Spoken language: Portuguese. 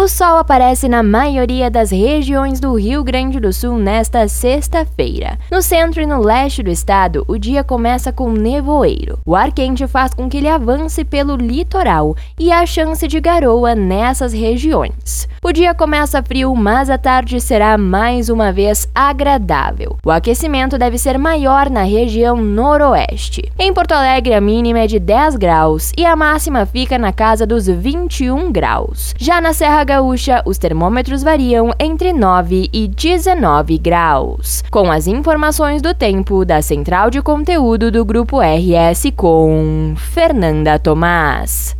O sol aparece na maioria das regiões do Rio Grande do Sul nesta sexta-feira. No centro e no leste do estado, o dia começa com nevoeiro. O ar quente faz com que ele avance pelo litoral e há chance de garoa nessas regiões. O dia começa frio, mas a tarde será mais uma vez agradável. O aquecimento deve ser maior na região noroeste. Em Porto Alegre, a mínima é de 10 graus e a máxima fica na casa dos 21 graus. Já na Serra Gaúcha, os termômetros variam entre 9 e 19 graus. Com as informações do tempo da Central de Conteúdo do Grupo RS com Fernanda Tomás.